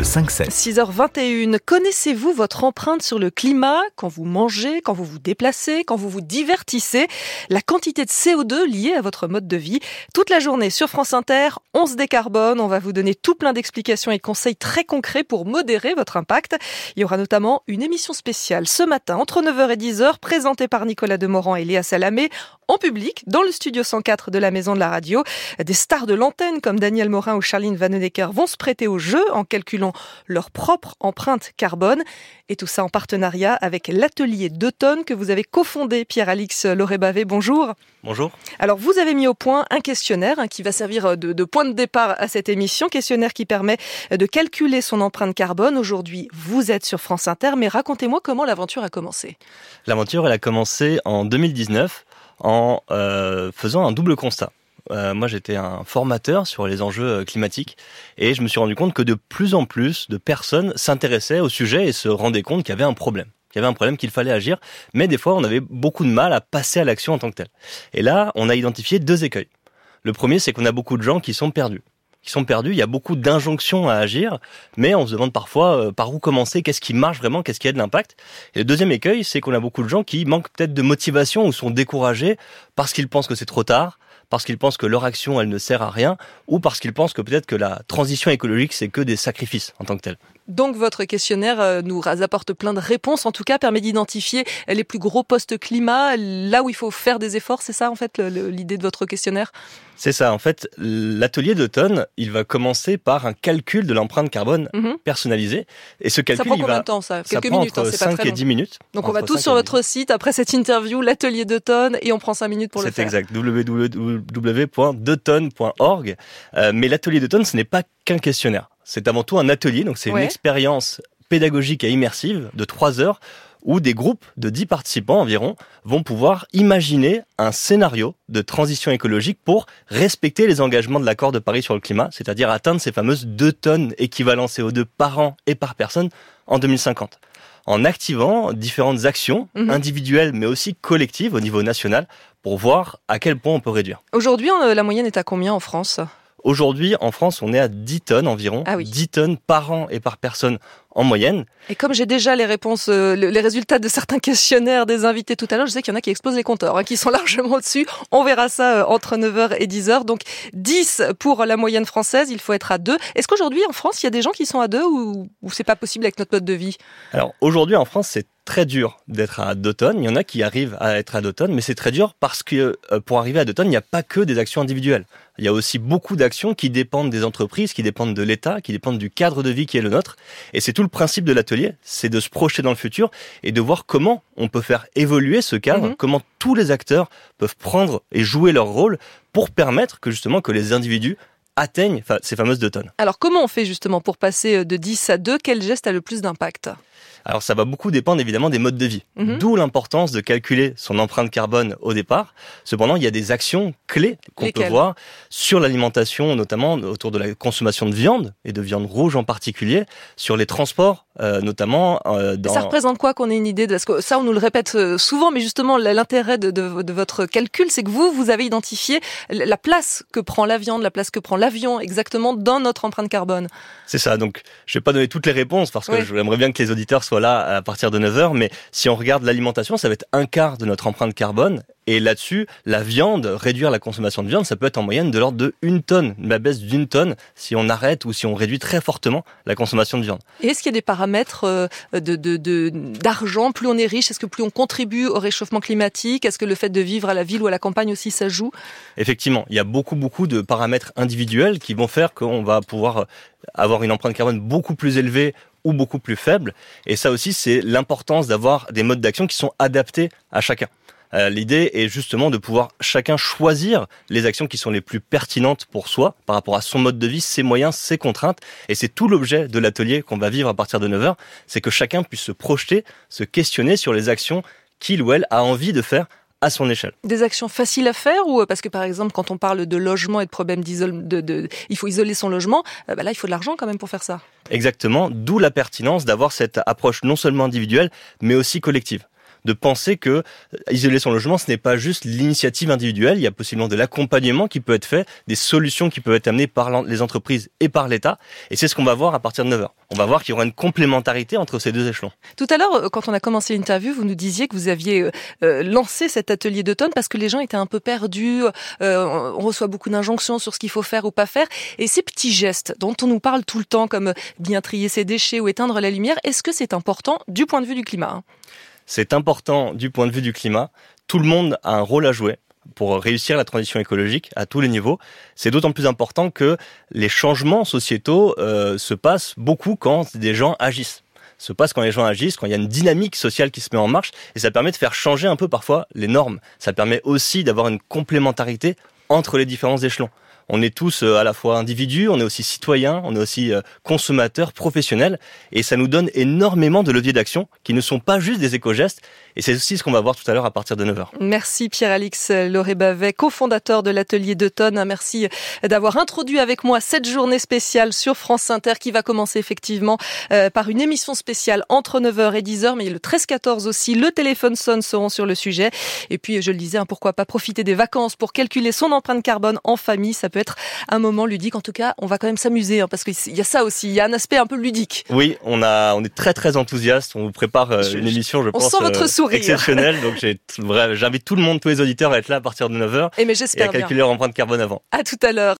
Le 5-7. 6h21. Connaissez-vous votre empreinte sur le climat quand vous mangez, quand vous vous déplacez, quand vous vous divertissez? La quantité de CO2 liée à votre mode de vie. Toute la journée sur France Inter, on se décarbone. On va vous donner tout plein d'explications et conseils très concrets pour modérer votre impact. Il y aura notamment une émission spéciale ce matin entre 9h et 10h présentée par Nicolas Demorand et Léa Salamé en public dans le studio 104 de la Maison de la Radio. Des stars de l'antenne comme Daniel Morin ou Charline Vanhoenacker vont se prêter au jeu en calculant leur propre empreinte carbone. Et tout ça en partenariat avec l'atelier d'automne que vous avez cofondé, Pierre-Alix Lorébavé. Bonjour. Bonjour. Alors, vous avez mis au point un questionnaire hein, qui va servir de, de, point de départ à cette émission. Questionnaire qui permet de calculer son empreinte carbone. Aujourd'hui, vous êtes sur France Inter, mais racontez-moi comment l'aventure a commencé. L'aventure, elle a commencé en 2019 en euh, faisant un double constat. Euh, moi, j'étais un formateur sur les enjeux euh, climatiques et je me suis rendu compte que de plus en plus de personnes s'intéressaient au sujet et se rendaient compte qu'il y avait un problème qu'il y avait un problème qu'il fallait agir, mais des fois on avait beaucoup de mal à passer à l'action en tant que tel. Et là, on a identifié deux écueils. Le premier, c'est qu'on a beaucoup de gens qui sont perdus qui sont perdus. Il y a beaucoup d'injonctions à agir, mais on se demande parfois euh, par où commencer, qu'est-ce qui marche vraiment, qu'est-ce qui a de l'impact. Et le deuxième écueil, c'est qu'on a beaucoup de gens qui manquent peut-être de motivation ou sont découragés parce qu'ils pensent que c'est trop tard, parce qu'ils pensent que leur action, elle ne sert à rien, ou parce qu'ils pensent que peut-être que la transition écologique, c'est que des sacrifices en tant que tel. Donc votre questionnaire euh, nous apporte plein de réponses, en tout cas permet d'identifier les plus gros postes climat, là où il faut faire des efforts, c'est ça en fait l'idée de votre questionnaire? C'est ça, en fait l'atelier d'automne, il va commencer par un calcul de l'empreinte carbone mm personnalisée. Et ce calcul, ça prend combien de temps ça? Quelques minutes, hein, c'est pas très et 10 minutes. Donc on va tous sur votre site après cette interview, l'atelier d'automne, et on prend 5 minutes pour le faire. C'est exact, www.deutone.org. Euh, mais l'atelier d'automne, ce n'est pas qu'un questionnaire. C'est avant tout un atelier, donc c'est une expérience pédagogique et immersive de trois heures où des groupes de 10 participants environ vont pouvoir imaginer un scénario de transition écologique pour respecter les engagements de l'accord de Paris sur le climat, c'est-à-dire atteindre ces fameuses 2 tonnes équivalent CO2 par an et par personne en 2050 en activant différentes actions mhm. individuelles mais aussi collectives au niveau national pour voir à quel point on peut réduire. Aujourd'hui, la moyenne est à combien en France? Aujourd'hui, en France, on est à 10 tonnes environ, ah 10 tonnes par an et par personne en moyenne. Et comme j'ai déjà les réponses, euh, les résultats de certains questionnaires des invités tout à l'heure, je sais qu'il y en a qui explosent les compteurs, hein, qui sont largement au-dessus. On verra ça euh, entre 9h et 10h. Donc 10 pour la moyenne française, il faut être à 2. Est-ce qu'aujourd'hui en France, il y a des gens qui sont à 2 ou, ou c'est pas possible avec notre mode de vie? Alors aujourd'hui en France, c'est très dur d'être à 2 tonnes. Il y en a qui arrivent à être à 2 tonnes, mais c'est très dur parce que euh, pour arriver à 2 tonnes, il n'y a pas que des actions individuelles. Il y a aussi beaucoup d'actions qui dépendent des entreprises, qui dépendent de l'État, qui dépendent du cadre de vie qui est le nôtre. Et c'est tout le principe de l'atelier, c'est de se projeter dans le futur et de voir comment on peut faire évoluer ce cadre, mhm. comment tous les acteurs peuvent prendre et jouer leur rôle pour permettre que justement que les individus atteignent ces fameuses deux tonnes. Alors comment on fait justement pour passer euh, de 10 à 2 Quel geste a le plus d'impact? Alors ça va beaucoup dépendre évidemment des modes de vie, mhm. d'où l'importance de calculer son empreinte carbone au départ. Cependant, il y a des actions clés qu'on peut voir sur l'alimentation, notamment autour de la consommation de viande et de viande rouge en particulier, sur les transports euh, notamment. Euh, dans... Ça représente quoi qu'on ait une idée de parce que ça on nous le répète euh, souvent, mais justement l'intérêt de, de, de, votre calcul, c'est que vous vous avez identifié la place que prend la viande, la place que prend l'avion exactement dans notre empreinte carbone. C'est ça. Donc je vais pas donner toutes les réponses parce que j'aimerais bien que les auditeurs soit là à partir de 9h, mais si on regarde l'alimentation, ça va être un quart de notre empreinte carbone. Et là-dessus, la viande, réduire la consommation de viande, ça peut être en moyenne de l'ordre de une tonne, la baisse d'une tonne, si on arrête ou si on réduit très fortement la consommation de viande. Et est-ce qu'il y a des paramètres euh, de, d'argent? Plus on est riche, est-ce que plus on contribue au réchauffement climatique? Est-ce que le fait de vivre à la ville ou à la campagne aussi, ça joue? Effectivement, il y a beaucoup, beaucoup de paramètres individuels qui vont faire qu'on va pouvoir avoir une empreinte carbone beaucoup plus élevée ou beaucoup plus faible. Et ça aussi, c'est l'importance d'avoir des modes d'action qui sont adaptés à chacun. Euh, l'idée est justement de pouvoir chacun choisir les actions qui sont les plus pertinentes pour soi par rapport à son mode de vie, ses moyens, ses contraintes. Et c'est tout l'objet de l'atelier qu'on va vivre à partir de 9h, c'est que chacun puisse se projeter, se questionner sur les actions qu'il ou elle a envie de faire à son échelle. Des actions faciles à faire ou euh, parce que par exemple quand on parle de logement et de problèmes d'isolement, de, il faut isoler son logement, euh, bah là il faut de l'argent quand même pour faire ça. Exactement, d'où la pertinence d'avoir cette approche non seulement individuelle mais aussi collective. De penser que euh, isoler son logement, ce n'est pas juste l'initiative individuelle, il y a possiblement de l'accompagnement qui peut être fait, des solutions qui peuvent être amenées par les entreprises et par l'État. Et c'est ce qu'on va voir à partir de 9h. On va voir qu'il y aura une complémentarité entre ces deux échelons. Tout à l'heure, euh, quand on a commencé l'interview, vous nous disiez que vous aviez euh, lancé cet atelier d'automne parce que les gens étaient un peu perdus, on reçoit beaucoup d'injonctions sur ce qu'il faut faire ou pas faire. Et ces petits gestes dont on nous parle tout le temps, comme bien trier ses déchets ou éteindre la lumière, est-ce que c'est important du point de vue du climat hein? C'est important du point de vue du climat. Tout le monde a un rôle à jouer pour réussir la transition écologique à tous les niveaux. C'est d'autant plus important que les changements sociétaux euh, se passent beaucoup quand des gens agissent se passe quand les gens agissent, quand il y a une dynamique sociale qui se met en marche, et ça permet de faire changer un peu parfois les normes. Ça permet aussi d'avoir une complémentarité entre les différents échelons on est tous euh, à la fois individus, on est aussi citoyens, on est aussi euh, consommateurs, professionnels, et ça nous donne énormément de leviers d'action qui ne sont pas juste des éco-gestes, et c'est aussi ce qu'on va voir tout à l'heure à partir de 9h. Merci Pierre-Alix Loré-Bavet, cofondateur de l'atelier d'automne. Merci d'avoir introduit avec moi cette journée spéciale sur France Inter qui va commencer effectivement euh, par une émission spéciale entre 9h et 10h, mais le 13-14 aussi, le téléphone sonne seront sur le sujet. Et puis, je le disais, hein, pourquoi pas profiter des vacances pour calculer son empreinte carbone en famille, ça peut être un moment ludique. En tout cas, on va quand même s'amuser hein, parce qu'il y a ça aussi, il y a un aspect un peu ludique. Oui, on a, on est très très enthousiaste. On vous prépare euh, une émission, je on pense, sent votre euh, sourire. exceptionnelle. donc j'invite tout le monde, tous les auditeurs à être là à partir de 9h et, mais et à calculer leur empreinte carbone avant. À tout à l'heure.